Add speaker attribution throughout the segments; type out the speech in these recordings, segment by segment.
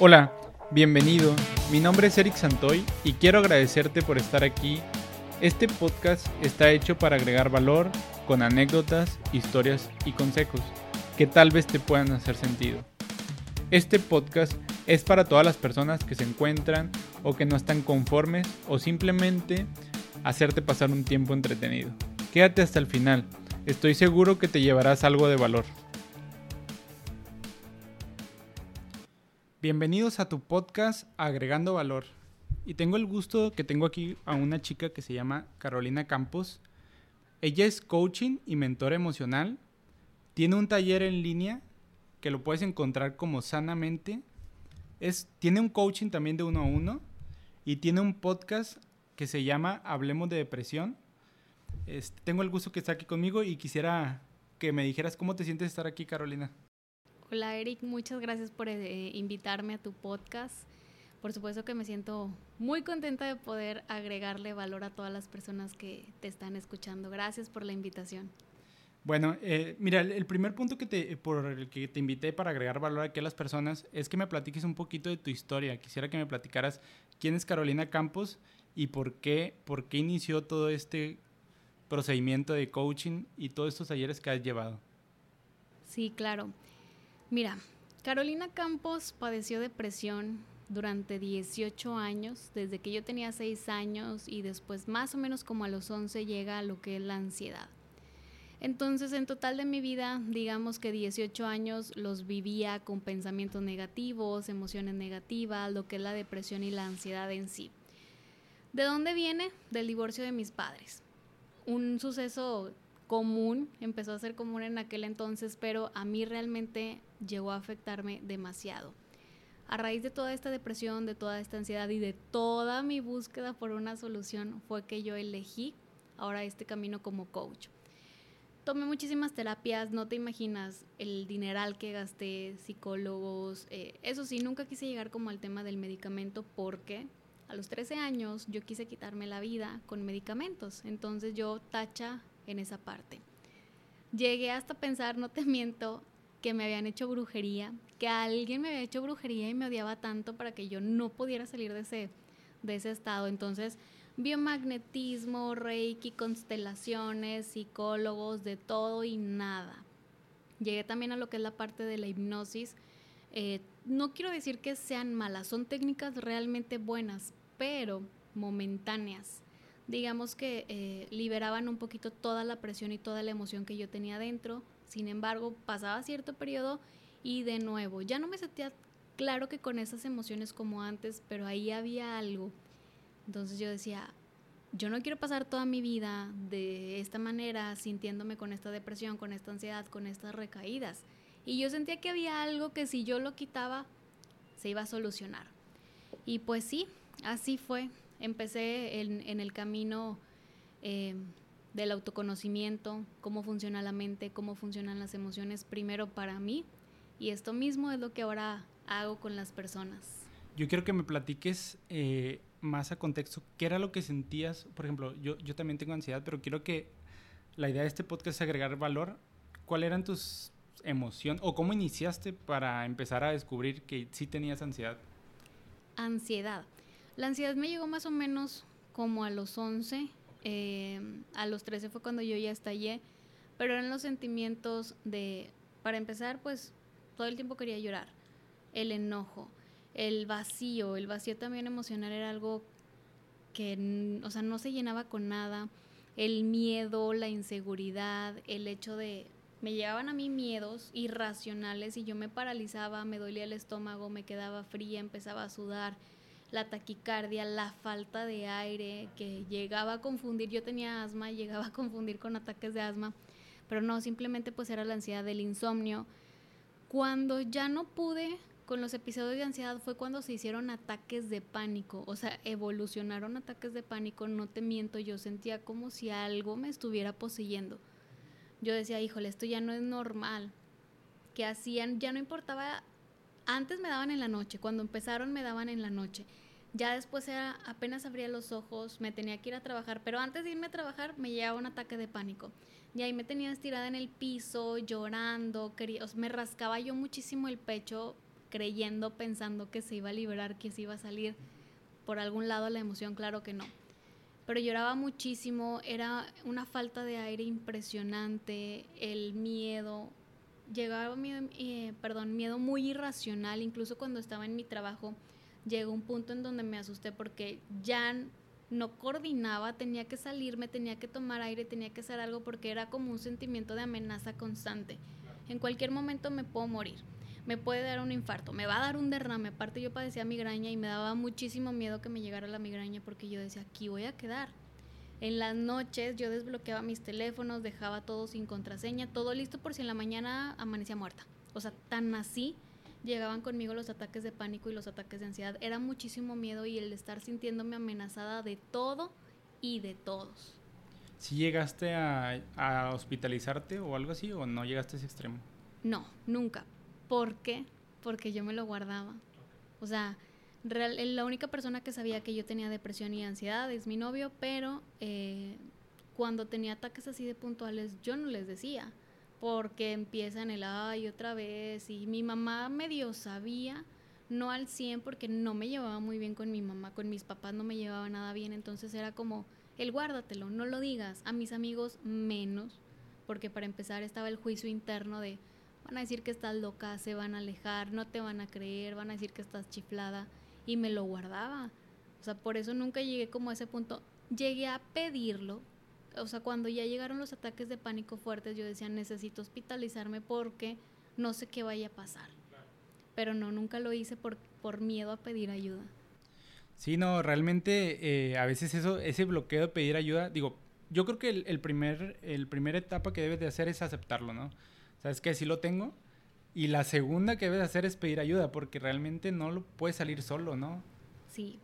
Speaker 1: Hola, bienvenido. Mi nombre es Eric Santoy y quiero agradecerte por estar aquí. Este podcast está hecho para agregar valor con anécdotas, historias y consejos que tal vez te puedan hacer sentido. Este podcast es para todas las personas que se encuentran o que no están conformes o simplemente hacerte pasar un tiempo entretenido. Quédate hasta el final, estoy seguro que te llevarás algo de valor. Bienvenidos a tu podcast Agregando Valor. Y tengo el gusto que tengo aquí a una chica que se llama Carolina Campos. Ella es coaching y mentora emocional. Tiene un taller en línea que lo puedes encontrar como sanamente. Es, tiene un coaching también de uno a uno y tiene un podcast que se llama Hablemos de Depresión. Este, tengo el gusto que está aquí conmigo y quisiera que me dijeras cómo te sientes estar aquí, Carolina.
Speaker 2: Hola Eric, muchas gracias por eh, invitarme a tu podcast. Por supuesto que me siento muy contenta de poder agregarle valor a todas las personas que te están escuchando. Gracias por la invitación.
Speaker 1: Bueno, eh, mira, el primer punto que te, por el que te invité para agregar valor aquí a las personas es que me platiques un poquito de tu historia. Quisiera que me platicaras quién es Carolina Campos y por qué, por qué inició todo este procedimiento de coaching y todos estos talleres que has llevado.
Speaker 2: Sí, claro. Mira, Carolina Campos padeció depresión durante 18 años, desde que yo tenía 6 años y después más o menos como a los 11 llega a lo que es la ansiedad. Entonces, en total de mi vida, digamos que 18 años los vivía con pensamientos negativos, emociones negativas, lo que es la depresión y la ansiedad en sí. ¿De dónde viene? Del divorcio de mis padres. Un suceso común, empezó a ser común en aquel entonces, pero a mí realmente llegó a afectarme demasiado. A raíz de toda esta depresión, de toda esta ansiedad y de toda mi búsqueda por una solución fue que yo elegí ahora este camino como coach. Tomé muchísimas terapias, no te imaginas el dineral que gasté, psicólogos. Eh, eso sí, nunca quise llegar como al tema del medicamento porque a los 13 años yo quise quitarme la vida con medicamentos. Entonces yo tacha en esa parte. Llegué hasta pensar, no te miento, que me habían hecho brujería, que alguien me había hecho brujería y me odiaba tanto para que yo no pudiera salir de ese, de ese estado. Entonces, biomagnetismo, reiki, constelaciones, psicólogos, de todo y nada. Llegué también a lo que es la parte de la hipnosis. Eh, no quiero decir que sean malas, son técnicas realmente buenas, pero momentáneas digamos que eh, liberaban un poquito toda la presión y toda la emoción que yo tenía dentro. Sin embargo, pasaba cierto periodo y de nuevo, ya no me sentía claro que con esas emociones como antes, pero ahí había algo. Entonces yo decía, yo no quiero pasar toda mi vida de esta manera, sintiéndome con esta depresión, con esta ansiedad, con estas recaídas. Y yo sentía que había algo que si yo lo quitaba, se iba a solucionar. Y pues sí, así fue empecé en, el camino eh, del autoconocimiento, cómo funciona la mente, cómo funcionan las emociones, primero para mí, y esto mismo es lo que ahora hago con las personas.
Speaker 1: Yo quiero que me platiques eh, más a contexto, ¿qué era lo que sentías? Por ejemplo, yo, yo también tengo ansiedad, pero quiero que la idea de este podcast es agregar valor. ¿Cuáles eran tus emociones o cómo iniciaste para empezar a descubrir que sí tenías ansiedad?
Speaker 2: Ansiedad. La ansiedad me llegó más o menos como a los 11, eh, a los 13 fue cuando yo ya estallé, pero eran los sentimientos de, para empezar, pues todo el tiempo quería llorar, el enojo, el vacío, el vacío también emocional era algo que, o sea, no se llenaba con nada, el miedo, la inseguridad, el hecho de, me llegaban a mí miedos irracionales y yo me paralizaba, me dolía el estómago, me quedaba fría, empezaba a sudar, la taquicardia, la falta de aire, que llegaba a confundir, yo tenía asma, llegaba a confundir con ataques de asma, pero no, simplemente pues era la ansiedad del insomnio. Cuando ya no pude con los episodios de ansiedad fue cuando se hicieron ataques de pánico, o sea, evolucionaron ataques de pánico, no te miento, yo sentía como si algo me estuviera poseyendo. Yo decía, híjole, esto ya no es normal. Que hacían, ya no importaba, antes me daban en la noche, cuando empezaron me daban en la noche ya después era, apenas abría los ojos, me tenía que ir a trabajar, pero antes de irme a trabajar me llegaba un ataque de pánico. Y ahí me tenía estirada en el piso, llorando, quería, me rascaba yo muchísimo el pecho, creyendo, pensando que se iba a liberar, que se iba a salir por algún lado la emoción, claro que no. Pero lloraba muchísimo, era una falta de aire impresionante, el miedo, llegaba miedo, eh, perdón, miedo muy irracional, incluso cuando estaba en mi trabajo, llegó un punto en donde me asusté porque ya no coordinaba, tenía que salirme, tenía que tomar aire, tenía que hacer algo porque era como un sentimiento de amenaza constante. En cualquier momento me puedo morir me puede dar un infarto, me va a dar un derrame. Aparte yo padecía migraña y me daba muchísimo miedo que me llegara la migraña porque yo decía, aquí voy a quedar. En las noches yo desbloqueaba mis teléfonos, dejaba todo sin contraseña, todo listo por si en la mañana amanecía muerta. O sea, tan así llegaban conmigo los ataques de pánico y los ataques de ansiedad. Era muchísimo miedo y el estar sintiéndome amenazada de todo y de todos.
Speaker 1: ¿Si llegaste a, a hospitalizarte o algo así o no llegaste a ese extremo?
Speaker 2: No, nunca. ¿Por qué? Porque yo me lo guardaba. O sea, la única persona que sabía que yo tenía depresión y ansiedad es mi novio, pero eh, cuando tenía ataques así de puntuales yo no les decía, porque empiezan el ay otra vez y mi mamá medio sabía, no al 100 porque no me llevaba muy bien con mi mamá, con mis papás no me llevaba nada bien, entonces era como el guárdatelo, no lo digas, a mis amigos menos, porque para empezar estaba el juicio interno de van a decir que estás loca, se van a alejar, no te van a creer, van a decir que estás chiflada y me lo guardaba. O sea, por eso nunca llegué como a ese punto. Llegué a pedirlo. O sea, cuando ya llegaron los ataques de pánico fuertes, yo decía, necesito hospitalizarme porque no sé qué vaya a pasar. Pero no, nunca lo hice por, por miedo a pedir ayuda.
Speaker 1: Sí, no, realmente eh, a veces eso, ese bloqueo de pedir ayuda, digo, yo creo que el, el primer, el primer etapa que debes de hacer es aceptarlo, ¿no? ¿Sabes qué? Sí lo tengo. Y la segunda que debes hacer es pedir ayuda, porque realmente no lo puedes salir solo, ¿no?
Speaker 2: Sí.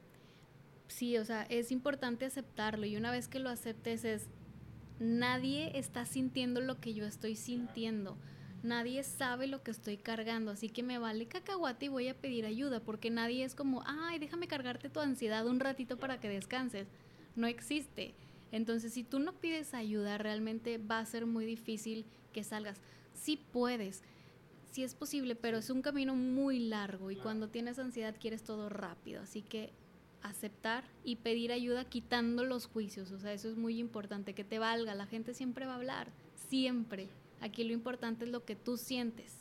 Speaker 2: Sí, o sea, es importante aceptarlo. Y una vez que lo aceptes es, nadie está sintiendo lo que yo estoy sintiendo. Nadie sabe lo que estoy cargando, así que me vale cacahuate y voy a pedir ayuda, porque nadie es como, ay, déjame cargarte tu ansiedad un ratito para que descanses. No existe. Entonces, si tú no pides ayuda, realmente va a ser muy difícil que salgas sí puedes, sí es posible, pero es un camino muy largo y cuando tienes ansiedad quieres todo rápido, así que aceptar y pedir ayuda quitando los juicios, o sea, eso es muy importante, que te valga, la gente siempre va a hablar, siempre. Aquí lo importante es lo que tú sientes.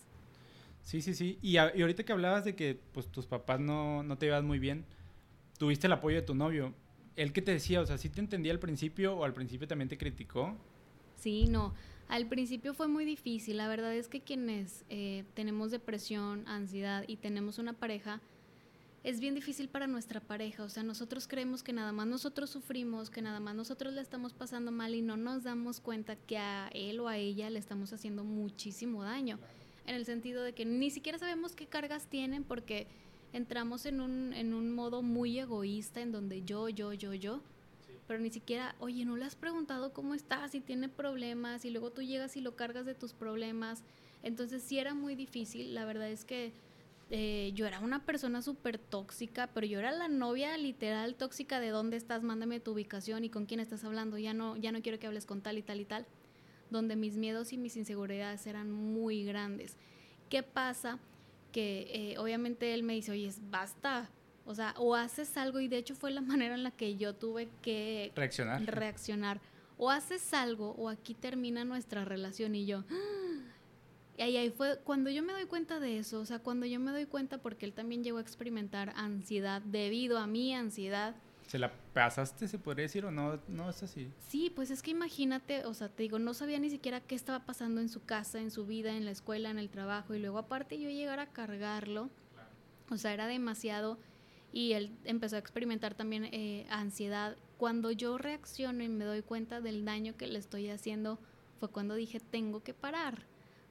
Speaker 1: Sí, sí, sí. Y, ahorita que hablabas de que pues tus papás no, no te llevas muy bien, tuviste el apoyo de tu novio. ¿Él qué te decía? O sea, ¿sí te entendía al principio o al principio también te criticó?
Speaker 2: Sí, no. Al principio fue muy difícil. La verdad es que quienes eh, tenemos depresión, ansiedad y tenemos una pareja, es bien difícil para nuestra pareja. O sea, nosotros creemos que nada más nosotros sufrimos, que nada más nosotros le estamos pasando mal y no nos damos cuenta que a él o a ella le estamos haciendo muchísimo daño. En el sentido de que ni siquiera sabemos qué cargas tienen porque entramos en un, en un modo muy egoísta en donde yo, yo, yo, yo pero ni siquiera, oye, no le has preguntado cómo está, si tiene problemas, y luego tú llegas y lo cargas de tus problemas. Entonces sí era muy difícil, la verdad es que eh, yo era una persona súper tóxica, pero yo era la novia literal tóxica de dónde estás, mándame tu ubicación y con quién estás hablando, ya no, ya no quiero que hables con tal y tal y tal, donde mis miedos y mis inseguridades eran muy grandes. ¿Qué pasa? Que eh, obviamente él me dice, oye, basta, o sea, o haces algo y de hecho fue la manera en la que yo tuve que
Speaker 1: reaccionar.
Speaker 2: reaccionar. O haces algo o aquí termina nuestra relación y yo... Y ahí, fue cuando yo me doy cuenta de eso, o sea, cuando yo me doy cuenta porque él también llegó a experimentar ansiedad debido a mi ansiedad.
Speaker 1: ¿Se la pasaste, se podría decir, o no, no es así?
Speaker 2: Sí, pues es que imagínate, o sea, te digo, no sabía ni siquiera qué estaba pasando en su casa, en su vida, en la escuela, en el trabajo, y luego aparte yo llegar a cargarlo, o sea, era demasiado y él empezó a experimentar también eh, ansiedad. Cuando yo reacciono y me doy cuenta del daño que le estoy haciendo, fue cuando dije, tengo que parar,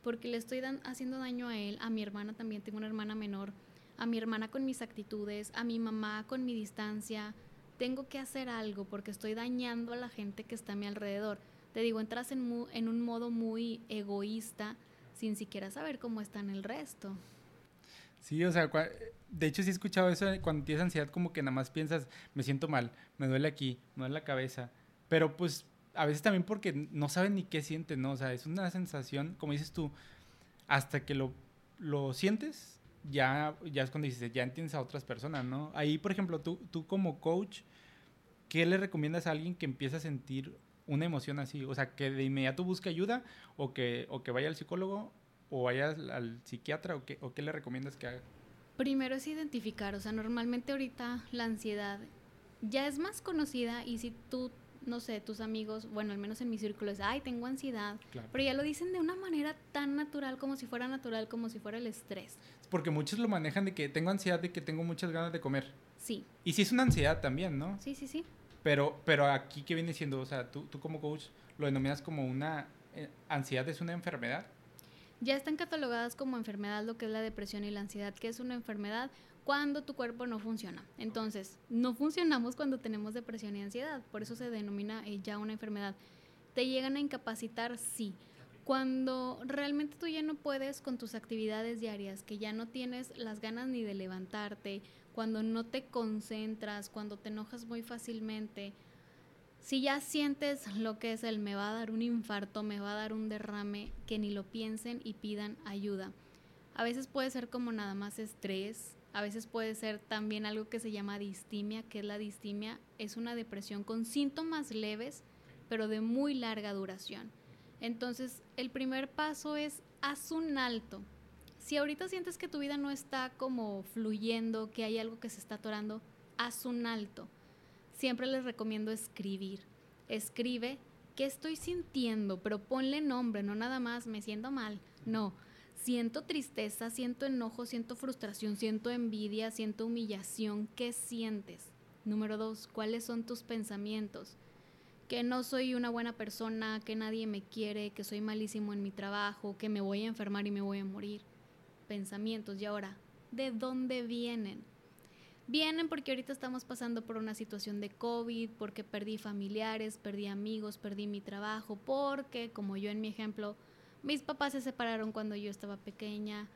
Speaker 2: porque le estoy haciendo daño a él, a mi hermana también, tengo una hermana menor, a mi hermana con mis actitudes, a mi mamá con mi distancia, tengo que hacer algo porque estoy dañando a la gente que está a mi alrededor. Te digo, entras en, un modo muy egoísta sin siquiera saber cómo están el resto.
Speaker 1: Sí, o sea, de hecho sí he escuchado eso cuando tienes ansiedad como que nada más piensas, me siento mal, me duele aquí, me duele la cabeza, pero pues a veces también porque no saben ni qué sienten, ¿no? O sea, es una sensación, como dices tú, hasta que lo, lo sientes ya, ya es cuando dices, ya entiendes a otras personas, ¿no? Ahí, por ejemplo, tú, tú como coach, ¿qué le recomiendas a alguien que empieza a sentir una emoción así? O sea, que de inmediato busque ayuda o que, o que vaya al psicólogo o vaya al, psiquiatra o qué, o qué le recomiendas que haga?
Speaker 2: Primero es identificar, o sea, normalmente ahorita la ansiedad ya es más conocida y si tú no sé, tus amigos, bueno, al menos en mi círculo es, ay, tengo ansiedad. Pero ya lo dicen de una manera tan natural como si fuera natural, como si fuera el estrés.
Speaker 1: Porque muchos lo manejan de que tengo ansiedad, de que tengo muchas ganas de comer.
Speaker 2: Sí.
Speaker 1: Y sí es una ansiedad también, ¿no?
Speaker 2: Sí, sí, sí.
Speaker 1: Pero, pero aquí, ¿qué viene siendo? O sea, tú, tú como coach lo denominas como una... Eh, ¿Ansiedad es una enfermedad?
Speaker 2: Ya están catalogadas como enfermedad lo que es la depresión y la ansiedad, que es una enfermedad cuando tu cuerpo no funciona. Entonces, no funcionamos cuando tenemos depresión y ansiedad, por eso se denomina eh, ya una enfermedad. ¿Te llegan a incapacitar? Sí. Cuando realmente tú ya no puedes con tus actividades diarias, que ya no tienes las ganas ni de levantarte, cuando no te concentras, cuando te enojas muy fácilmente, si ya sientes lo que es el me va a dar un infarto, me va a dar un derrame, que ni lo piensen y pidan ayuda. A veces puede ser como nada más estrés, a veces puede ser también algo que se llama distimia, que es la distimia, es una depresión con síntomas leves, pero de muy larga duración. Entonces, el primer paso es haz un alto. Si ahorita sientes que tu vida no está como fluyendo, que hay algo que se está atorando, haz un alto. Siempre les recomiendo escribir. Escribe qué estoy sintiendo, pero ponle nombre, no nada más me siento mal. No, siento tristeza, siento enojo, siento frustración, siento envidia, siento humillación. ¿Qué sientes? Número dos, ¿cuáles son tus pensamientos? Que no soy una buena persona, que nadie me quiere, que soy malísimo en mi trabajo, que me voy a enfermar y me voy a morir. Pensamientos. Y ahora, ¿de dónde vienen? Vienen porque ahorita estamos pasando por una situación de COVID, porque perdí familiares, perdí amigos, perdí mi trabajo, porque, como yo en mi ejemplo, mis papás se separaron cuando yo estaba pequeña.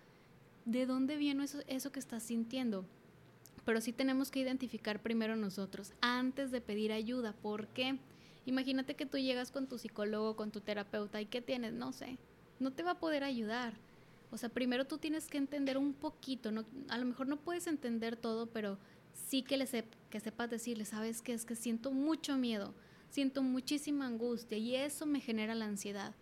Speaker 2: ¿De dónde viene eso, eso que estás sintiendo? Pero sí tenemos que identificar primero nosotros, antes de pedir ayuda. ¿Por qué? Imagínate que tú llegas con tu psicólogo, con tu terapeuta, ¿y qué tienes? No sé. No te va a poder ayudar. O sea, primero tú tienes que entender un poquito. No, a lo mejor no puedes entender todo, pero sí que, le que sepas decirle, ¿sabes qué? Es que siento mucho miedo, siento muchísima angustia y eso me genera la ansiedad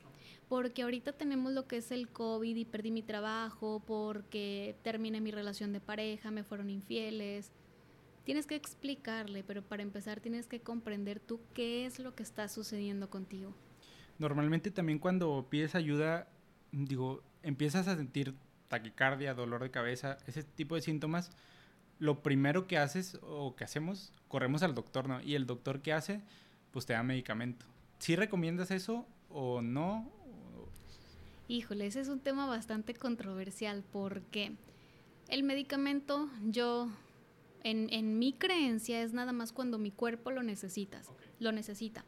Speaker 2: porque ahorita tenemos lo que es el COVID y perdí mi trabajo, porque terminé mi relación de pareja, me fueron infieles. Tienes que explicarle, pero para empezar tienes que comprender tú qué es lo que está sucediendo contigo.
Speaker 1: Normalmente también cuando pides ayuda, digo, empiezas a sentir taquicardia, dolor de cabeza, ese tipo de síntomas, lo primero que haces o que hacemos, corremos al doctor, ¿no? Y el doctor que hace, pues te da medicamento. ¿Sí recomiendas eso o no?
Speaker 2: Híjole, ese es un tema bastante controversial porque el medicamento yo, en, mi creencia, es nada más cuando mi cuerpo lo necesita, lo necesita.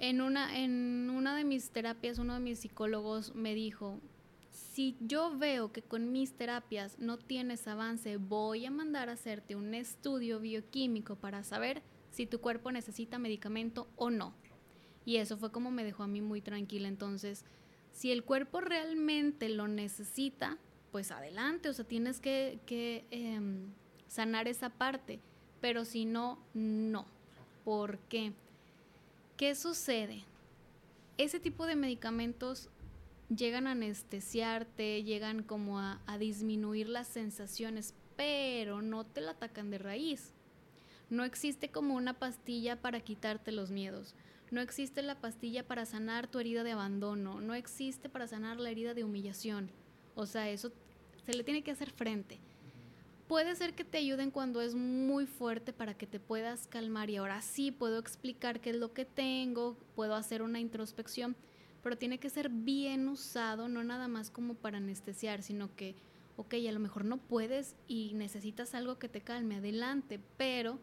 Speaker 2: En una, en una de mis terapias, uno de mis psicólogos me dijo, si yo veo que con mis terapias no tienes avance, voy a mandar a hacerte un estudio bioquímico para saber si tu cuerpo necesita medicamento o no. Y eso fue como me dejó a mí muy tranquila. Entonces, si el cuerpo realmente lo necesita, pues adelante, o sea, tienes que, em, sanar esa parte, pero si no, no. ¿Por qué? ¿Qué sucede? Ese tipo de medicamentos llegan a anestesiarte, llegan como a, a disminuir las sensaciones, pero no te la atacan de raíz. No existe como una pastilla para quitarte los miedos. No existe la pastilla para sanar tu herida de abandono, no existe para sanar la herida de humillación. O sea, eso se le tiene que hacer frente. Puede ser que te ayuden cuando es muy fuerte para que te puedas calmar y ahora sí puedo explicar qué es lo que tengo, puedo hacer una introspección, pero tiene que ser bien usado, no nada más como para anestesiar, sino que, ok, a lo mejor no puedes y necesitas algo que te calme, adelante, pero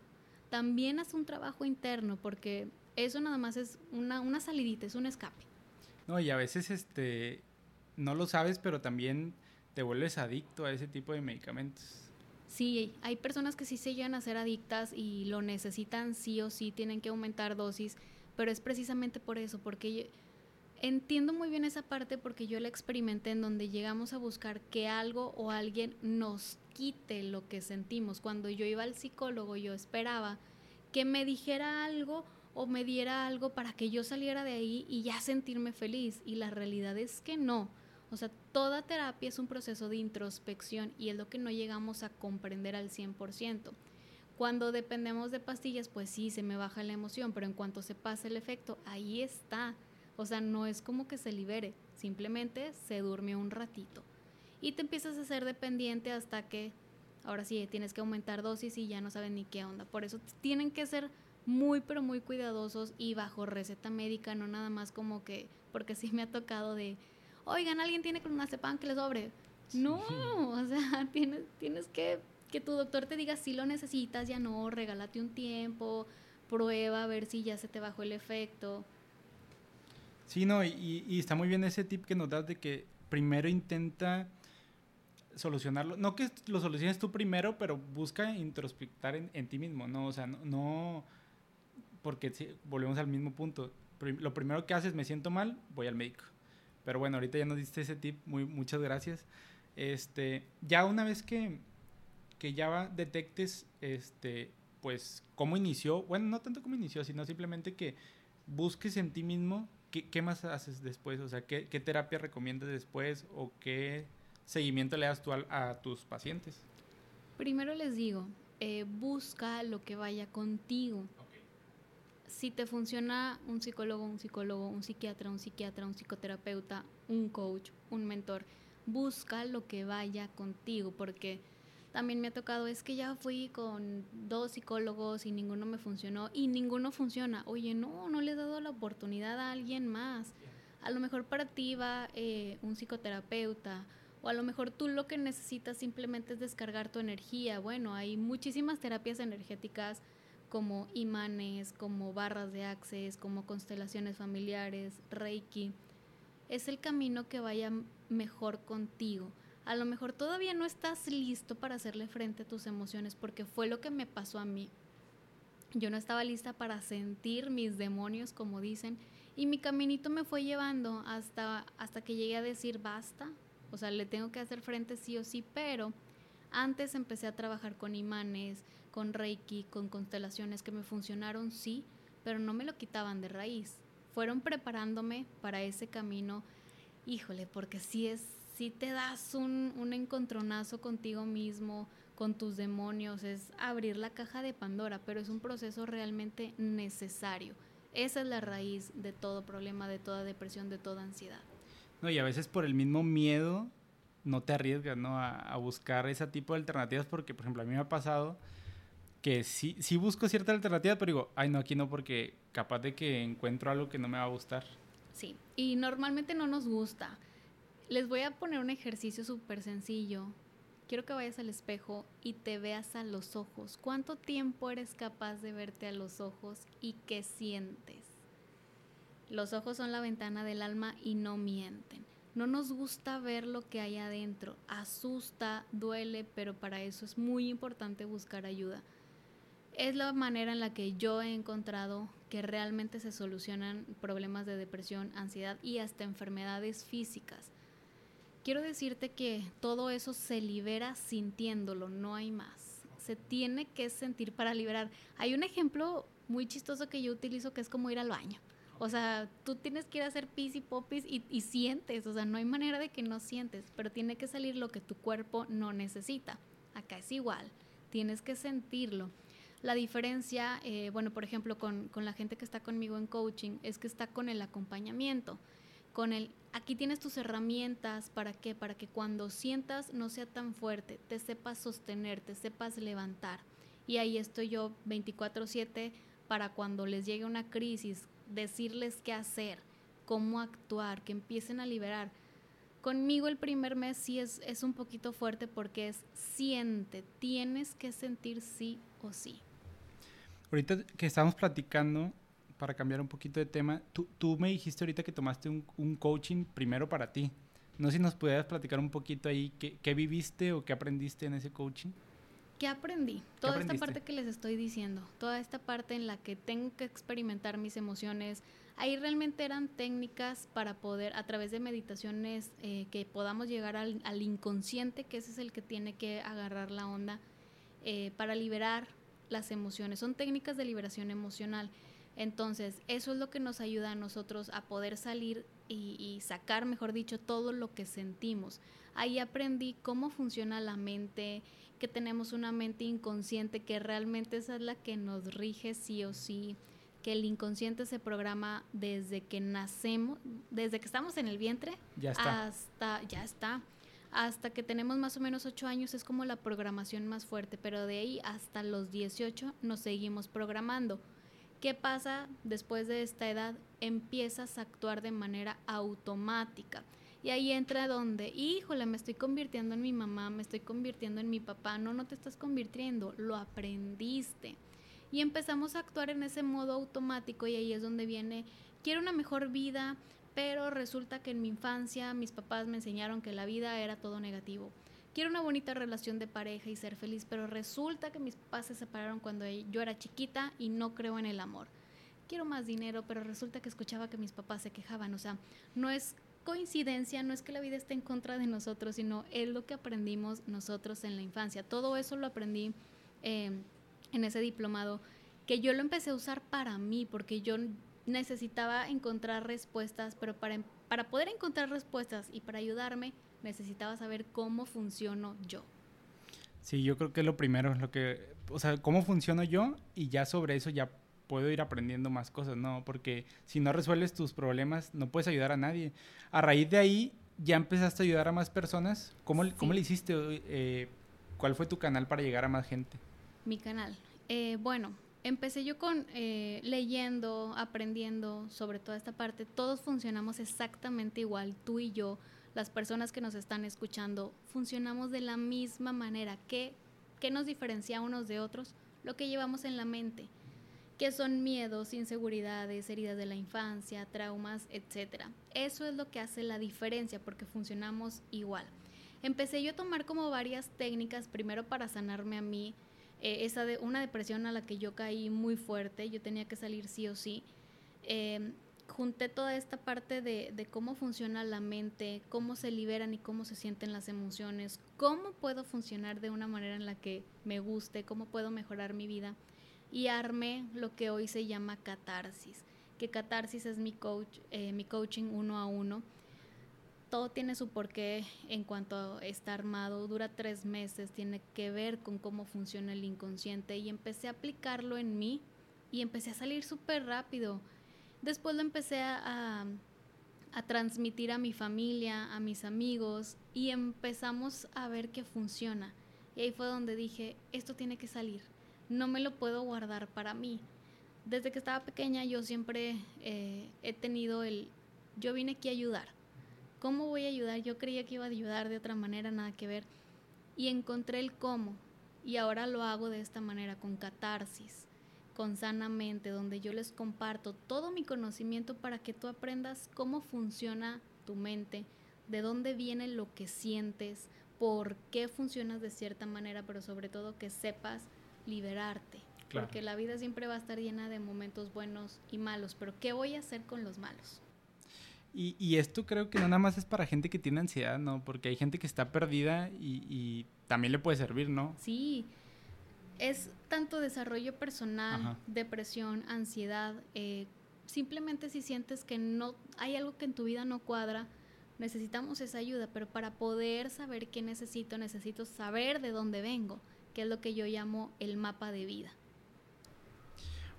Speaker 2: también haz un trabajo interno porque eso nada más es una, una salidita, es un escape.
Speaker 1: No, y a veces este no lo sabes, pero también te vuelves adicto a ese tipo de medicamentos.
Speaker 2: Sí, hay personas que sí se llegan a ser adictas y lo necesitan sí o sí, tienen que aumentar dosis, pero es precisamente por eso, porque Entiendo muy bien esa parte porque yo la experimenté en donde llegamos a buscar que algo o alguien nos quite lo que sentimos. Cuando yo iba al psicólogo yo esperaba que me dijera algo o me diera algo para que yo saliera de ahí y ya sentirme feliz. Y la realidad es que no. O sea, toda terapia es un proceso de introspección y es lo que no llegamos a comprender al 100%. Cuando dependemos de pastillas, pues sí, se me baja la emoción, pero en cuanto se pasa el efecto, ahí está. O sea, no es como que se libere, simplemente se duerme un ratito. Y te empiezas a ser dependiente hasta que ahora sí tienes que aumentar dosis y ya no saben ni qué onda. Por eso tienen que ser muy, pero muy cuidadosos y bajo receta médica, no nada más como que, porque sí me ha tocado de, oigan, alguien tiene clonazepam que le sobre. No, o sea, tienes, tienes que que tu doctor te diga si lo necesitas, ya no, regálate un tiempo, prueba a ver si ya se te bajó el efecto.
Speaker 1: Sí, no, y, está muy bien ese tip que nos das de que primero intenta solucionarlo. No que lo soluciones tú primero, pero busca introspectar en, ti mismo, ¿no? O sea, no, porque si, volvemos al mismo punto. Lo primero que haces, me siento mal, voy al médico. Pero bueno, ahorita ya nos diste ese tip, muy, muchas gracias. Este, ya una vez que, que ya detectes, este, pues, cómo inició, bueno, no tanto cómo inició, sino simplemente que busques en ti mismo ¿Qué, más haces después? O sea, ¿qué, terapia recomiendas después o qué seguimiento le das tú a, tus pacientes?
Speaker 2: Primero les digo, eh, busca lo que vaya contigo. Si te funciona un psicólogo, un psicólogo, un psiquiatra, un psiquiatra, un psicoterapeuta, un coach, un mentor, busca lo que vaya contigo, porque también me ha tocado, es que ya fui con dos psicólogos y ninguno me funcionó y ninguno funciona. Oye, no, no le he dado la oportunidad a alguien más. A lo mejor para ti va eh, un psicoterapeuta o a lo mejor tú lo que necesitas simplemente es descargar tu energía. Bueno, hay muchísimas terapias energéticas como imanes, como barras de access, como constelaciones familiares, reiki. Es el camino que vaya mejor contigo a lo mejor todavía no estás listo para hacerle frente a tus emociones porque fue lo que me pasó a mí. Yo no estaba lista para sentir mis demonios, como dicen, y mi caminito me fue llevando hasta, hasta que llegué a decir basta, o sea, le tengo que hacer frente sí o sí, pero antes empecé a trabajar con imanes, con reiki, con constelaciones que me funcionaron, sí, pero no me lo quitaban de raíz. Fueron preparándome para ese camino, híjole, porque sí es si te das un, un encontronazo contigo mismo, con tus demonios, es abrir la caja de Pandora, pero es un proceso realmente necesario. Esa es la raíz de todo problema, de toda depresión, de toda ansiedad.
Speaker 1: No, y a veces por el mismo miedo no te arriesgas, ¿no? A, buscar ese tipo de alternativas porque, por ejemplo, a mí me ha pasado que sí, sí busco cierta alternativa, pero digo, ay, no, aquí no, porque capaz de que encuentro algo que no me va a gustar.
Speaker 2: Sí, y normalmente no nos gusta. Les voy a poner un ejercicio súper sencillo. Quiero que vayas al espejo y te veas a los ojos. ¿Cuánto tiempo eres capaz de verte a los ojos y qué sientes? Los ojos son la ventana del alma y no mienten. No nos gusta ver lo que hay adentro. Asusta, duele, pero para eso es muy importante buscar ayuda. Es la manera en la que yo he encontrado que realmente se solucionan problemas de depresión, ansiedad y hasta enfermedades físicas quiero decirte que todo eso se libera sintiéndolo, no hay más. Se tiene que sentir para liberar. Hay un ejemplo muy chistoso que yo utilizo que es como ir al baño. O sea, tú tienes que ir a hacer pis y popis y, sientes, o sea, no hay manera de que no sientes, pero tiene que salir lo que tu cuerpo no necesita. Acá es igual, tienes que sentirlo. La diferencia, eh, bueno, por ejemplo, con, con la gente que está conmigo en coaching, es que está con el acompañamiento con el aquí tienes tus herramientas para qué, para que cuando sientas no sea tan fuerte, te sepas sostener, te sepas levantar. Y ahí estoy yo 24/7 para cuando les llegue una crisis, decirles qué hacer, cómo actuar, que empiecen a liberar. Conmigo el primer mes sí es, es un poquito fuerte porque es siente, tienes que sentir sí o sí.
Speaker 1: Ahorita que estamos platicando, para cambiar un poquito de tema, tú, tú me dijiste ahorita que tomaste un, un, coaching primero para ti. No sé si nos pudieras platicar un poquito ahí qué, qué viviste o qué aprendiste en ese coaching.
Speaker 2: ¿Qué aprendí? Toda esta parte que les estoy diciendo, toda esta parte en la que tengo que experimentar mis emociones, Ahí realmente eran técnicas para poder, a través de meditaciones, eh, que podamos llegar al, inconsciente, que ese es el que tiene que agarrar la onda, eh, para liberar las emociones. Son técnicas de liberación emocional. Entonces, eso es lo que nos ayuda a nosotros a poder salir y, y, sacar, mejor dicho, todo lo que sentimos. Ahí aprendí cómo funciona la mente, que tenemos una mente inconsciente, que realmente esa es la que nos rige sí o sí que el inconsciente se programa desde que nacemos, desde que estamos en el vientre
Speaker 1: ya está.
Speaker 2: hasta ya está, hasta que tenemos más o menos 8 años es como la programación más fuerte, pero de ahí hasta los 18 nos seguimos programando. ¿Qué pasa después de esta edad? Empiezas a actuar de manera automática. Y ahí entra donde, híjole, me estoy convirtiendo en mi mamá, me estoy convirtiendo en mi papá. No, no te estás convirtiendo, lo aprendiste y empezamos a actuar en ese modo automático y ahí es donde viene, quiero una mejor vida, pero resulta que en mi infancia mis papás me enseñaron que la vida era todo negativo. Quiero una bonita relación de pareja y ser feliz, pero resulta que mis papás se separaron cuando yo era chiquita y no creo en el amor. Quiero más dinero, pero resulta que escuchaba que mis papás se quejaban. O sea, no es coincidencia, no es que la vida esté en contra de nosotros, sino es lo que aprendimos nosotros en la infancia. Todo eso lo aprendí eh, en ese diplomado, que yo lo empecé a usar para mí, porque yo necesitaba encontrar respuestas, pero para, para poder encontrar respuestas y para ayudarme, necesitaba saber cómo funciono yo.
Speaker 1: Sí, yo creo que lo primero es lo que, o sea, cómo funciono yo y ya sobre eso ya puedo ir aprendiendo más cosas, ¿no? Porque si no resuelves tus problemas, no puedes ayudar a nadie. A raíz de ahí, ya empezaste a ayudar a más personas. ¿Cómo, ¿cómo le hiciste? Eh, ¿Cuál fue tu canal para llegar a más gente?
Speaker 2: Mi canal. Eh, bueno, empecé yo con eh, leyendo, aprendiendo sobre toda esta parte. Todos funcionamos exactamente igual, tú y yo, las personas que nos están escuchando, funcionamos de la misma manera. ¿Qué, qué nos diferencia unos de otros? Lo que llevamos en la mente, que son miedos, inseguridades, heridas de la infancia, traumas, etc. Eso es lo que hace la diferencia porque funcionamos igual. Empecé yo a tomar como varias técnicas, primero para sanarme a mí, eh, esa de una depresión a la que yo caí muy fuerte, yo tenía que salir sí o sí. Em, junté toda esta parte de, cómo funciona la mente, cómo se liberan y cómo se sienten las emociones, cómo puedo funcionar de una manera en la que me guste, cómo puedo mejorar mi vida. Y armé lo que hoy se llama catarsis, que catarsis es mi coach, eh, mi coaching uno a uno todo tiene su porqué en cuanto a estar armado, dura tres meses, tiene que ver con cómo funciona el inconsciente y empecé a aplicarlo en mí y empecé a salir súper rápido. Después lo empecé a, a, transmitir a mi familia, a mis amigos y empezamos a ver que funciona. Y ahí fue donde dije, esto tiene que salir, no me lo puedo guardar para mí. Desde que estaba pequeña yo siempre eh, he tenido el, yo vine aquí a ayudar ¿Cómo voy a ayudar? Yo creía que iba a ayudar de otra manera, nada que ver. Y encontré el cómo. Y ahora lo hago de esta manera, con catarsis, con sanamente, donde yo les comparto todo mi conocimiento para que tú aprendas cómo funciona tu mente, de dónde viene lo que sientes, por qué funcionas de cierta manera, pero sobre todo que sepas liberarte. Porque la vida siempre va a estar llena de momentos buenos y malos, pero ¿qué voy a hacer con los malos?
Speaker 1: Y, esto creo que no nada más es para gente que tiene ansiedad, ¿no? Porque hay gente que está perdida y, también le puede servir, ¿no?
Speaker 2: Sí, es tanto desarrollo personal, depresión, ansiedad. Eh, simplemente si sientes que no hay algo que en tu vida no cuadra, necesitamos esa ayuda, pero para poder saber qué necesito, necesito saber de dónde vengo, que es lo que yo llamo el mapa de vida.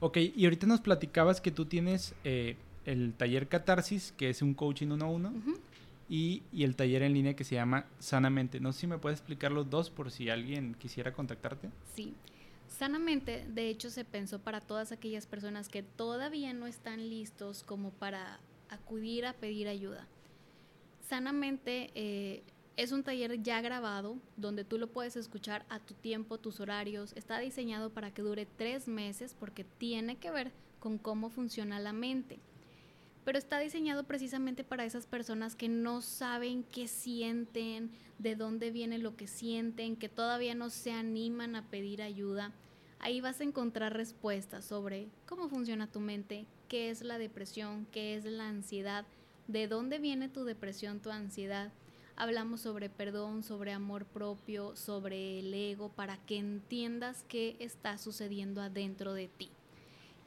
Speaker 1: Ok, y ahorita nos platicabas que tú tienes... Eh, el taller Catarsis, que es un coaching uno a uno, y, el taller en línea que se llama Sanamente. No sé si me puedes explicar los dos por si alguien quisiera contactarte.
Speaker 2: Sí. Sanamente, de hecho, se pensó para todas aquellas personas que todavía no están listos como para acudir a pedir ayuda. Sanamente eh, es un taller ya grabado donde tú lo puedes escuchar a tu tiempo, tus horarios. Está diseñado para que dure tres meses porque tiene que ver con cómo funciona la mente pero está diseñado precisamente para esas personas que no saben qué sienten, de dónde viene lo que sienten, que todavía no se animan a pedir ayuda. Ahí vas a encontrar respuestas sobre cómo funciona tu mente, qué es la depresión, qué es la ansiedad, de dónde viene tu depresión, tu ansiedad. Hablamos sobre perdón, sobre amor propio, sobre el ego, para que entiendas qué está sucediendo adentro de ti.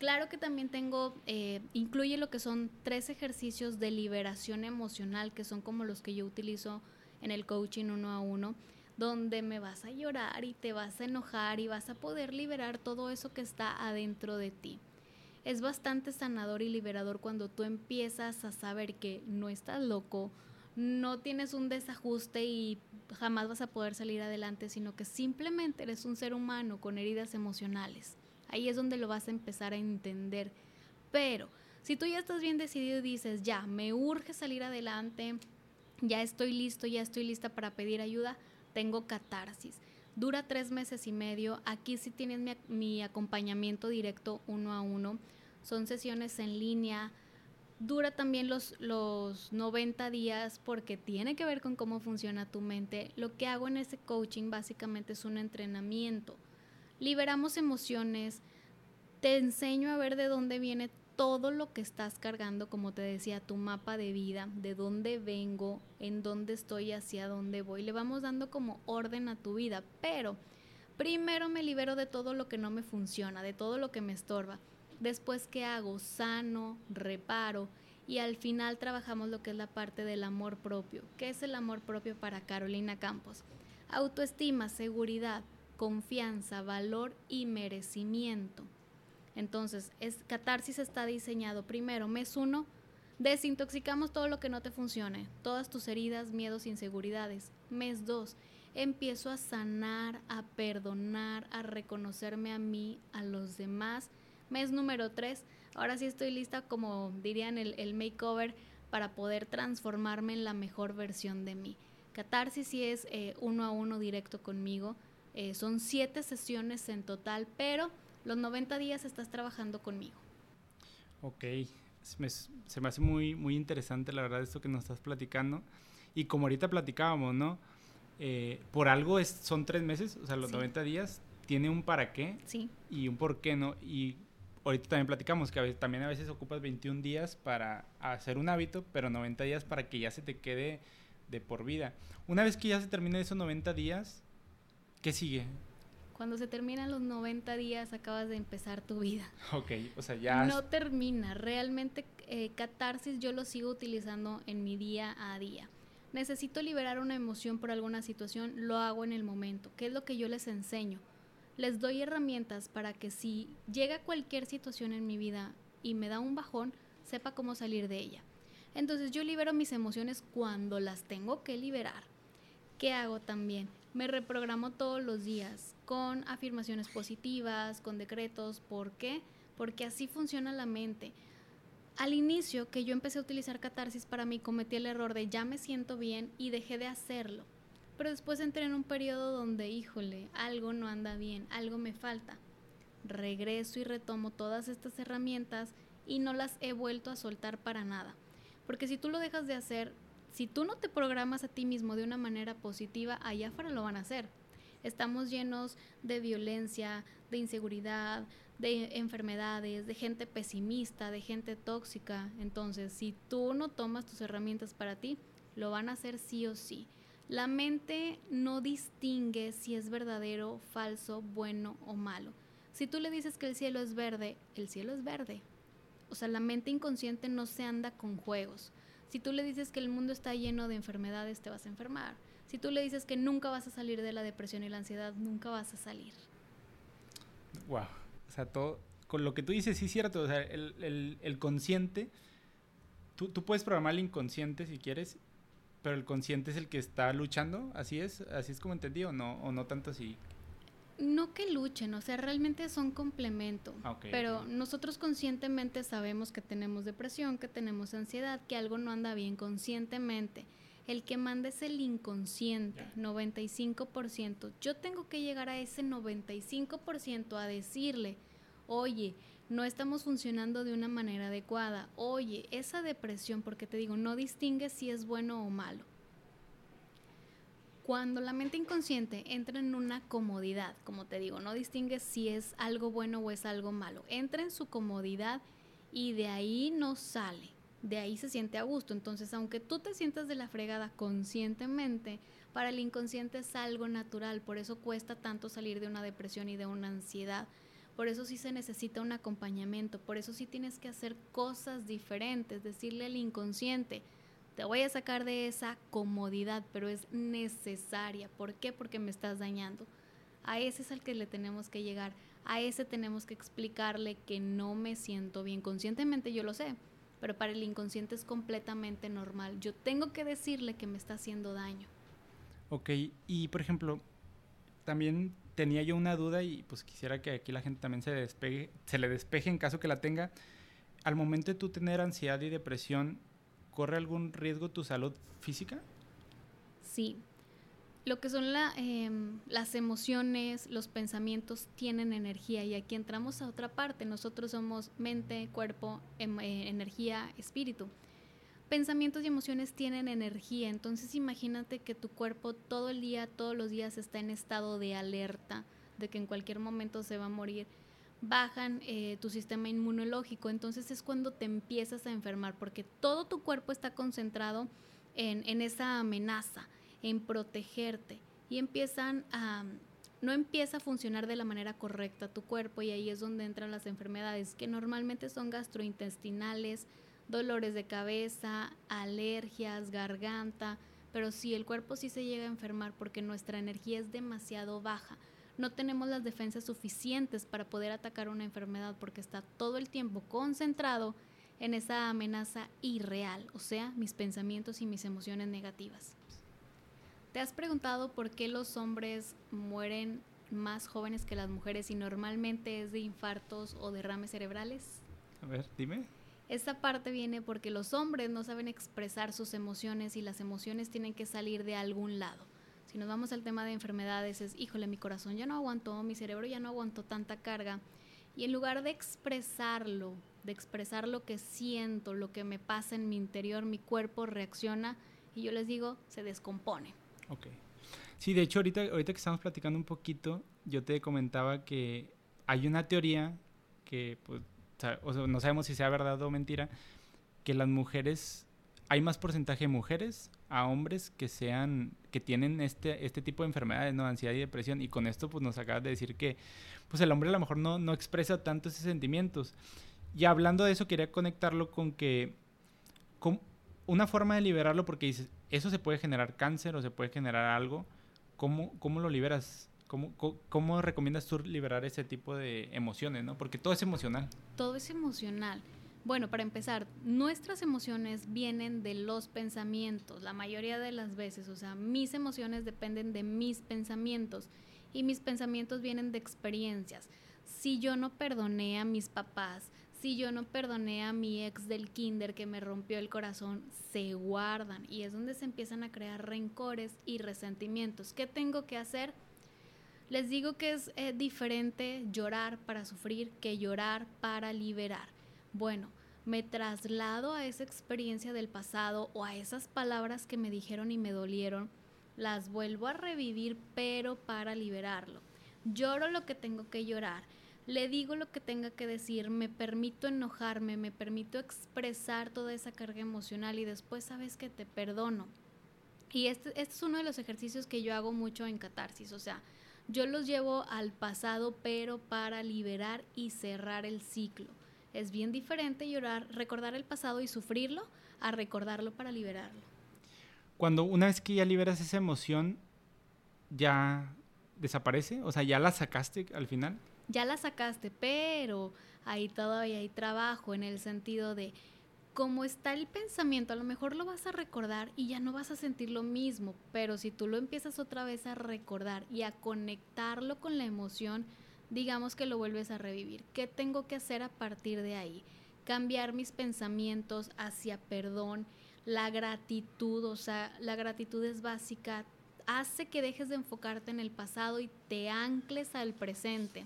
Speaker 2: Claro que también tengo, eh, incluye lo que son tres ejercicios de liberación emocional, que son como los que yo utilizo en el coaching uno a uno donde me vas a llorar y te vas a enojar y vas a poder liberar todo eso que está adentro de ti. Es bastante sanador y liberador cuando tú empiezas a saber que no estás loco, no tienes un desajuste y jamás vas a poder salir adelante, sino que simplemente eres un ser humano con heridas emocionales. Ahí es donde lo vas a empezar a entender. Pero si tú ya estás bien decidido y dices, ya, me urge salir adelante, ya estoy listo, ya estoy lista para pedir ayuda, tengo catarsis. Dura tres meses y medio. Aquí sí tienes mi, acompañamiento directo uno a uno. Son sesiones en línea. Dura también los, los 90 días porque tiene que ver con cómo funciona tu mente. Lo que hago en ese coaching básicamente es un entrenamiento. Liberamos emociones. Te enseño a ver de dónde viene todo lo que estás cargando, como te decía, tu mapa de vida, de dónde vengo, en dónde estoy, hacia dónde voy. Le vamos dando como orden a tu vida, pero primero me libero de todo lo que no me funciona, de todo lo que me estorba. Después, ¿qué hago? Sano, reparo y al final trabajamos lo que es la parte del amor propio. ¿Qué es el amor propio para Carolina Campos? Autoestima, seguridad, confianza, valor y merecimiento. Entonces, es, catarsis está diseñado primero, mes uno, desintoxicamos todo lo que no te funcione, todas tus heridas, miedos, inseguridades. Mes dos, empiezo a sanar, a perdonar, a reconocerme a mí, a los demás. Mes número tres, ahora sí estoy lista, como dirían el, el makeover, para poder transformarme en la mejor versión de mí. Catarsis sí es eh, uno a uno directo conmigo. Eh, son siete sesiones en total, pero los 90 días estás trabajando conmigo.
Speaker 1: Ok, se me hace muy, muy interesante la verdad esto que nos estás platicando. Y como ahorita platicábamos, ¿no? Eh, por algo es, son tres meses, o sea, los 90 días, tiene un para qué
Speaker 2: sí.
Speaker 1: y un por qué, ¿no? Y ahorita también platicamos que a veces, también a veces ocupas 21 días para hacer un hábito, pero 90 días para que ya se te quede de por vida. Una vez que ya se termine esos 90 días, ¿qué sigue?
Speaker 2: Cuando se terminan los 90 días acabas de empezar tu vida.
Speaker 1: Ok, o sea, ya...
Speaker 2: No termina. Realmente eh, catarsis yo lo sigo utilizando en mi día a día. Necesito liberar una emoción por alguna situación, lo hago en el momento. ¿Qué es lo que yo les enseño? Les doy herramientas para que si llega cualquier situación en mi vida y me da un bajón, sepa cómo salir de ella. Entonces yo libero mis emociones cuando las tengo que liberar. ¿Qué hago también? Me reprogramo todos los días con afirmaciones positivas, con decretos. ¿Por qué? Porque así funciona la mente. Al inicio que yo empecé a utilizar catarsis para mí cometí el error de ya me siento bien y dejé de hacerlo. Pero después entré en un periodo donde, híjole, algo no anda bien, algo me falta. Regreso y retomo todas estas herramientas y no las he vuelto a soltar para nada. Porque si tú lo dejas de hacer, si tú no te programas a ti mismo de una manera positiva, allá afuera lo van a hacer. Estamos llenos de violencia, de inseguridad, de enfermedades, de gente pesimista, de gente tóxica. Entonces, si tú no tomas tus herramientas para ti, lo van a hacer sí o sí. La mente no distingue si es verdadero, falso, bueno o malo. Si tú le dices que el cielo es verde, el cielo es verde. O sea, la mente inconsciente no se anda con juegos. Si tú le dices que el mundo está lleno de enfermedades, te vas a enfermar. Si tú le dices que nunca vas a salir de la depresión y la ansiedad, nunca vas a salir.
Speaker 1: Wow. O sea, todo, con lo que tú dices, sí es cierto. O sea, el, el, consciente, tú, tú, puedes programar el inconsciente si quieres, pero el consciente es el que está luchando. Así es, así es como entendí, o no, o no tanto así.
Speaker 2: No que luchen, o sea, realmente son complemento. Ah, pero nosotros conscientemente sabemos que tenemos depresión, que tenemos ansiedad, que algo no anda bien conscientemente. El que manda es el inconsciente, 95%. Yo tengo que llegar a ese 95% a decirle, oye, no estamos funcionando de una manera adecuada. Oye, esa depresión, porque te digo, no distingue si es bueno o malo Cuando la mente inconsciente entra en una comodidad, como te digo, no distingue si es algo bueno o es algo malo, entra en su comodidad y de ahí no sale, de ahí se siente a gusto. Entonces, aunque tú te sientas de la fregada conscientemente, para el inconsciente es algo natural, por eso cuesta tanto salir de una depresión y de una ansiedad. Por eso sí se necesita un acompañamiento, por eso sí tienes que hacer cosas diferentes, decirle al inconsciente, te voy a sacar de esa comodidad, pero es necesaria. ¿Por qué? Porque me estás dañando. A ese es al que le tenemos que llegar. A ese tenemos que explicarle que no me siento bien. Conscientemente yo lo sé, pero para el inconsciente es completamente normal. Yo tengo que decirle que me está haciendo daño.
Speaker 1: Ok, y por ejemplo, también tenía yo una duda y pues quisiera que aquí la gente también se despegue, se le despeje en caso que la tenga. Al momento de tú tener ansiedad y depresión, ¿corre algún riesgo tu salud física?
Speaker 2: Sí. Lo que son em, las emociones, los pensamientos tienen energía y aquí entramos a otra parte. Nosotros somos mente, cuerpo, em, eh, energía, espíritu. Pensamientos y emociones tienen energía, entonces imagínate que tu cuerpo todo el día, todos los días está en estado de alerta, de que en cualquier momento se va a morir bajan eh, tu sistema inmunológico. Entonces es cuando te empiezas a enfermar, porque todo tu cuerpo está concentrado en, en esa amenaza, en protegerte. Y empiezan a, no empieza a funcionar de la manera correcta tu cuerpo y ahí es donde entran las enfermedades, que normalmente son gastrointestinales, dolores de cabeza, alergias, garganta, pero sí, el cuerpo sí se llega a enfermar porque nuestra energía es demasiado baja no tenemos las defensas suficientes para poder atacar una enfermedad porque está todo el tiempo concentrado en esa amenaza irreal, o sea, mis pensamientos y mis emociones negativas. ¿Te has preguntado por qué los hombres mueren más jóvenes que las mujeres y normalmente es de infartos o derrames cerebrales?
Speaker 1: A ver, dime.
Speaker 2: Esta parte viene porque los hombres no saben expresar sus emociones y las emociones tienen que salir de algún lado si nos vamos al tema de enfermedades, es, híjole, mi corazón ya no aguantó, mi cerebro ya no aguantó tanta carga. Y en lugar de expresarlo, de expresar lo que siento, lo que me pasa en mi interior, mi cuerpo reacciona y yo les digo, se descompone.
Speaker 1: Ok. Sí, de hecho, ahorita, ahorita que estamos platicando un poquito, yo te comentaba que hay una teoría que, pues, no sabemos si sea verdad o mentira, que las mujeres hay más porcentaje de mujeres a hombres que sean que tienen este este tipo de enfermedades, no ansiedad y depresión y con esto pues nos acabas de decir que pues el hombre a lo mejor no, no expresa tanto esos sentimientos. Y hablando de eso quería conectarlo con que con una forma de liberarlo porque dices, eso se puede generar cáncer o se puede generar algo, ¿cómo, cómo lo liberas? ¿Cómo, ¿Cómo, cómo, recomiendas tú liberar ese tipo de emociones? ¿no? Porque todo es emocional.
Speaker 2: Todo es emocional. Bueno, para empezar, nuestras emociones vienen de los pensamientos, la mayoría de las veces, o sea, mis emociones dependen de mis pensamientos y mis pensamientos vienen de experiencias. Si yo no perdoné a mis papás, si yo no perdoné a mi ex del kinder que me rompió el corazón, se guardan y es donde se empiezan a crear rencores y resentimientos. ¿Qué tengo que hacer? Les digo que es eh, diferente llorar para sufrir que llorar para liberar. Bueno, me traslado a esa experiencia del pasado o a esas palabras que me dijeron y me dolieron, las vuelvo a revivir, pero para liberarlo. Lloro lo que tengo que llorar, le digo lo que tenga que decir, me permito enojarme, me permito expresar toda esa carga emocional y después sabes que te perdono. Y este, este es uno de los ejercicios que yo hago mucho en catarsis, o sea, yo los llevo al pasado, pero para liberar y cerrar el ciclo. Es bien diferente llorar, recordar el pasado y sufrirlo a recordarlo para liberarlo.
Speaker 1: Cuando una vez que ya liberas esa emoción, ya desaparece, o sea, ya la sacaste al final.
Speaker 2: Ya la sacaste, pero ahí todavía hay trabajo en el sentido de cómo está el pensamiento, a lo mejor lo vas a recordar y ya no vas a sentir lo mismo, pero si tú lo empiezas otra vez a recordar y a conectarlo con la emoción, digamos que lo vuelves a revivir. ¿Qué tengo que hacer a partir de ahí? Cambiar mis pensamientos hacia perdón, la gratitud, o sea, la gratitud es básica, hace que dejes de enfocarte en el pasado y te ancles al presente.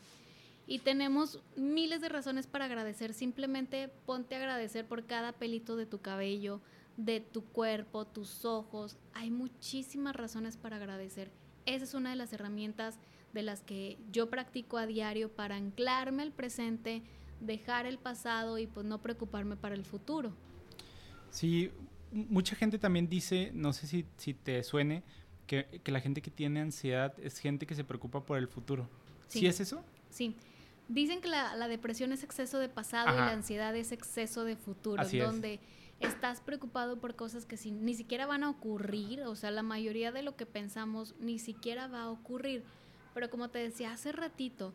Speaker 2: Y tenemos miles de razones para agradecer, simplemente ponte a agradecer por cada pelito de tu cabello, de tu cuerpo, tus ojos. Hay muchísimas razones para agradecer. Esa es una de las herramientas de las que yo practico a diario para anclarme al presente, dejar el pasado y pues no preocuparme para el futuro.
Speaker 1: Sí, mucha gente también dice, no sé si, si te suene, que, que, la gente que tiene ansiedad es gente que se preocupa por el futuro. ¿Sí, es eso?
Speaker 2: Sí. Dicen que la, la, depresión es exceso de pasado y la ansiedad es exceso de futuro, donde estás preocupado por cosas que ni siquiera van a ocurrir, o sea, la mayoría de lo que pensamos ni siquiera va a ocurrir. Pero como te decía hace ratito,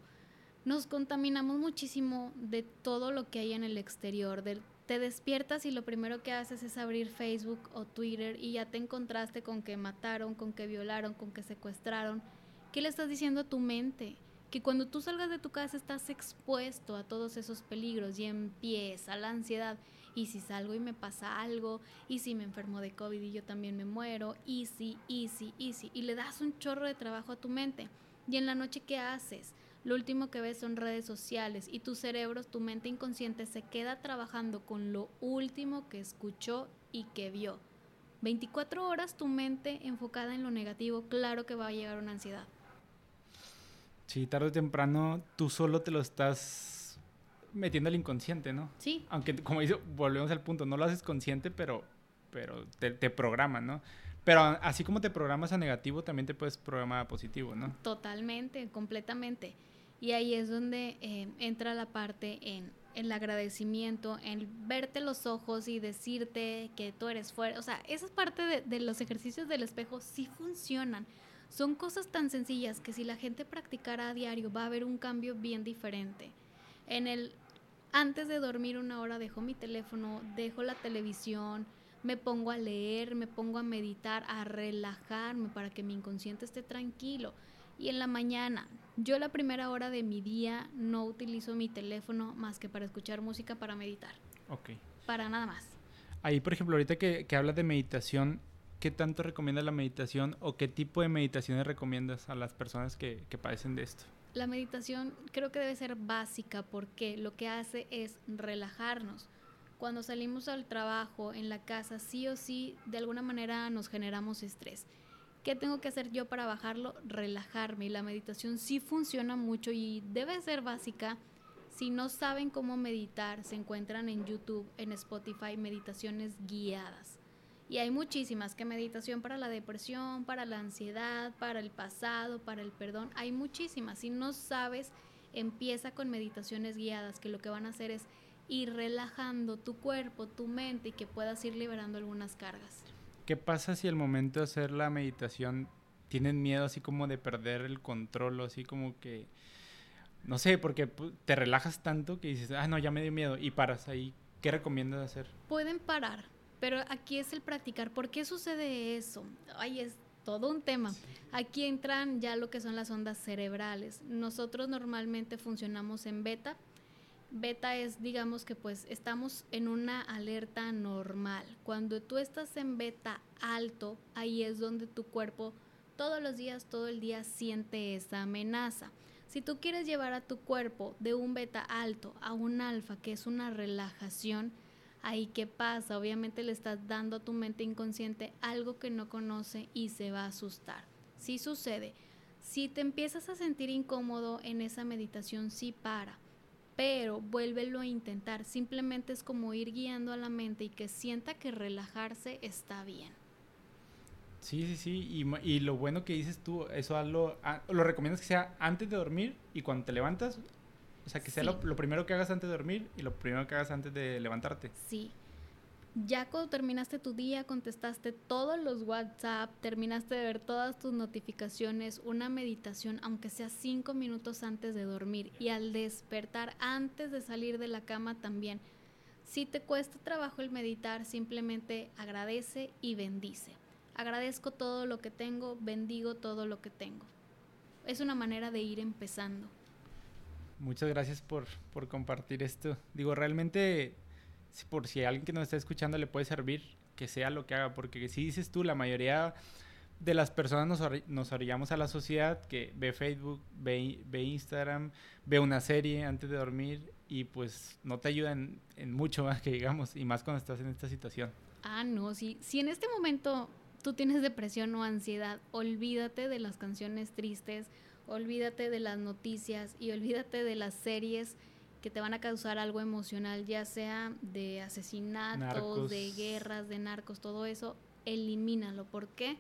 Speaker 2: nos contaminamos muchísimo de todo lo que hay en el exterior, te despiertas y lo primero que haces es abrir Facebook o Twitter y ya te encontraste con que mataron, con que violaron, con que secuestraron. ¿Qué le estás diciendo a tu mente? Que cuando tú salgas de tu casa estás expuesto a todos esos peligros y empieza la ansiedad. Y si salgo y me pasa algo, y si me enfermo de COVID y yo también me muero, y si, y si, y si. Y le das un chorro de trabajo a tu mente. Y en la noche, ¿qué haces? lo último que ves son redes sociales y tu cerebro, tu mente inconsciente se queda trabajando con lo último que escuchó y que vio. 24 horas tu mente enfocada en lo negativo, claro que va a llegar una ansiedad.
Speaker 1: Sí, tarde o temprano tú solo te lo estás metiendo al inconsciente, ¿no?
Speaker 2: Sí.
Speaker 1: Aunque, como dice, volvemos al punto, no lo haces consciente, pero, pero te, te programan, ¿no? Pero así como te programas a negativo, también te puedes programar a positivo, ¿no?
Speaker 2: Totalmente, completamente. Y ahí es donde eh, entra la parte en el agradecimiento, en verte los ojos y decirte que tú eres fuerte. O sea, esa parte de, de los ejercicios del espejo sí funcionan. Son cosas tan sencillas que si la gente practicara a diario va a haber un cambio bien diferente. En el antes de dormir una hora dejo mi teléfono, dejo la televisión, me pongo a leer, me pongo a meditar, a relajarme para que mi inconsciente esté tranquilo. Y en la mañana, yo la primera hora de mi día no utilizo mi teléfono más que para escuchar música para meditar.
Speaker 1: Ok.
Speaker 2: Para nada más.
Speaker 1: Ahí, por ejemplo, ahorita que, que hablas de meditación, ¿qué tanto recomiendas la meditación o qué tipo de meditaciones recomiendas a las personas que, que padecen de esto?
Speaker 2: La meditación creo que debe ser básica porque lo que hace es relajarnos. Cuando salimos al trabajo, en la casa, sí o sí, de alguna manera nos generamos estrés. ¿Qué tengo que hacer yo para bajarlo? Relajarme. Y la meditación sí funciona mucho y debe ser básica. Si no saben cómo meditar, se encuentran en YouTube, en Spotify, meditaciones guiadas. Y hay muchísimas, que meditación para la depresión, para la ansiedad, para el pasado, para el perdón. Hay muchísimas. Si no sabes, empieza con meditaciones guiadas, que lo que van a hacer es ir relajando tu cuerpo, tu mente y que puedas ir liberando algunas cargas.
Speaker 1: ¿Qué pasa si al momento de hacer la meditación tienen miedo así como de perder el control o así como que... No sé, porque te relajas tanto que dices, ah, no, ya me dio miedo y paras ahí. ¿Qué recomiendas hacer?
Speaker 2: Pueden parar, pero aquí es el practicar. ¿Por qué sucede eso? Ay, es todo un tema. Aquí entran ya lo que son las ondas cerebrales. Nosotros normalmente funcionamos en beta, Beta es, digamos que pues estamos en una alerta normal. Cuando tú estás en beta alto, ahí es donde tu cuerpo todos los días, todo el día siente esa amenaza. Si tú quieres llevar a tu cuerpo de un beta alto a un alfa, que es una relajación, ahí qué pasa? Obviamente le estás dando a tu mente inconsciente algo que no conoce y se va a asustar. Sí sucede. Si te empiezas a sentir incómodo en esa meditación, sí para pero vuélvelo a intentar. Simplemente es como ir guiando a la mente y que sienta que relajarse está bien.
Speaker 1: Sí, sí, sí. Y, y lo bueno que dices tú, eso lo, lo recomiendas que sea antes de dormir y cuando te levantas. O sea, que sea lo, lo primero que hagas antes de dormir y lo primero que hagas antes de levantarte.
Speaker 2: Sí ya cuando terminaste tu día, contestaste todos los WhatsApp, terminaste de ver todas tus notificaciones, una meditación, aunque sea cinco minutos antes de dormir y al despertar, antes de salir de la cama también. Si te cuesta trabajo el meditar, simplemente agradece y bendice. Agradezco todo lo que tengo, bendigo todo lo que tengo. Es una manera de ir empezando.
Speaker 1: Muchas gracias por, por compartir esto. Digo, realmente por si alguien que nos está escuchando le puede servir, que sea lo que haga, porque si dices tú, la mayoría de las personas nos, nos orillamos a la sociedad que ve Facebook, ve, ve, Instagram, ve una serie antes de dormir y pues no te ayuda en, mucho más que digamos, y más cuando estás en esta situación.
Speaker 2: Ah, no, si, si en este momento tú tienes depresión o ansiedad, olvídate de las canciones tristes, olvídate de las noticias y olvídate de las series que te van a causar algo emocional, ya sea de asesinatos, de guerras, de narcos, todo eso, elimínalo. ¿Por qué?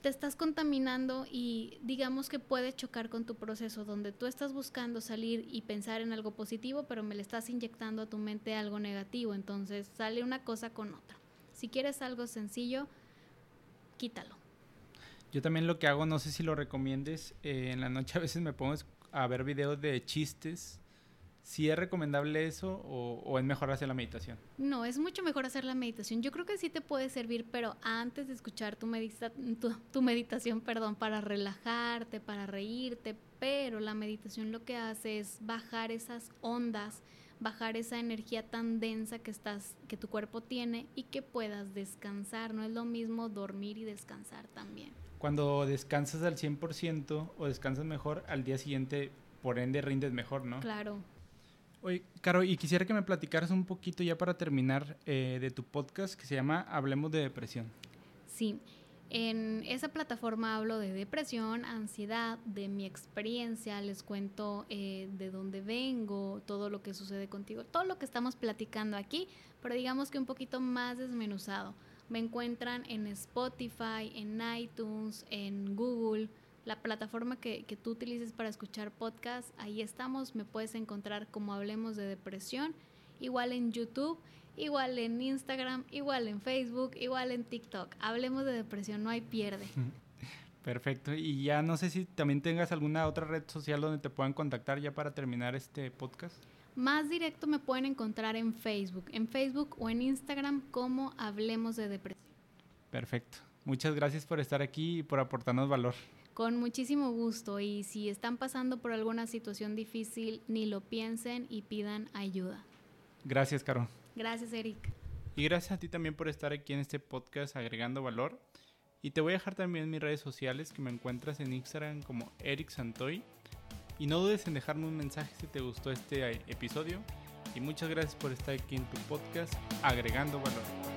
Speaker 2: Te estás contaminando y digamos que puede chocar con tu proceso donde tú estás buscando salir y pensar en algo positivo, pero me le estás inyectando a tu mente algo negativo, entonces sale una cosa con otra. Si quieres algo sencillo, quítalo.
Speaker 1: Yo también lo que hago, no sé si lo recomiendes, eh, en la noche a veces me pongo a ver videos de chistes. ¿Si es recomendable eso o, es mejor hacer la meditación?
Speaker 2: No, es mucho mejor hacer la meditación. Yo creo que sí te puede servir, pero antes de escuchar tu, tu meditación, perdón, para relajarte, para reírte, pero la meditación lo que hace es bajar esas ondas bajar esa energía tan densa que estás que tu cuerpo tiene y que puedas descansar, no es lo mismo dormir y descansar también.
Speaker 1: Cuando descansas al 100% o descansas mejor, al día siguiente por ende rindes mejor, ¿no?
Speaker 2: Claro.
Speaker 1: Oye, Caro, y quisiera que me platicaras un poquito ya para terminar eh, de tu podcast que se llama Hablemos de Depresión.
Speaker 2: Sí, en esa plataforma hablo de depresión, ansiedad, de mi experiencia, les cuento eh, de dónde vengo, todo lo que sucede contigo, todo lo que estamos platicando aquí, pero digamos que un poquito más desmenuzado. Me encuentran en Spotify, en iTunes, en Google, la plataforma que, que tú utilices para escuchar podcast, ahí estamos, me puedes encontrar como Hablemos de Depresión, igual en YouTube igual en Instagram, igual en Facebook, igual en TikTok. Hablemos de depresión, no hay pierde.
Speaker 1: Perfecto. Y ya no sé si también tengas alguna otra red social donde te puedan contactar ya para terminar este podcast.
Speaker 2: Más directo me pueden encontrar en Facebook, en Facebook o en Instagram como Hablemos de Depresión.
Speaker 1: Perfecto. Muchas gracias por estar aquí y por aportarnos valor.
Speaker 2: Con muchísimo gusto y si están pasando por alguna situación difícil, ni lo piensen y pidan ayuda.
Speaker 1: Gracias, Caro.
Speaker 2: Gracias, Eric.
Speaker 1: Y gracias a ti también por estar aquí en este podcast agregando valor. Y te voy a dejar también mis redes sociales que me encuentras en Instagram como Eric Santoy. Y no dudes en dejarme un mensaje si te gustó este episodio. Y muchas gracias por estar aquí en tu podcast agregando valor.